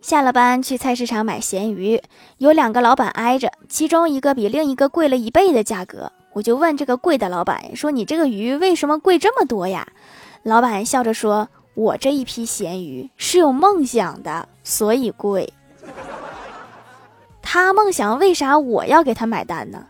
下了班去菜市场买咸鱼有两个老板挨着其中一个比另一个贵了一倍的价格。我就问这个贵的老板说你这个鱼为什么贵这么多呀？老板笑着说我这一批咸鱼是有梦想的所以贵。他梦想为啥我要给他买单呢？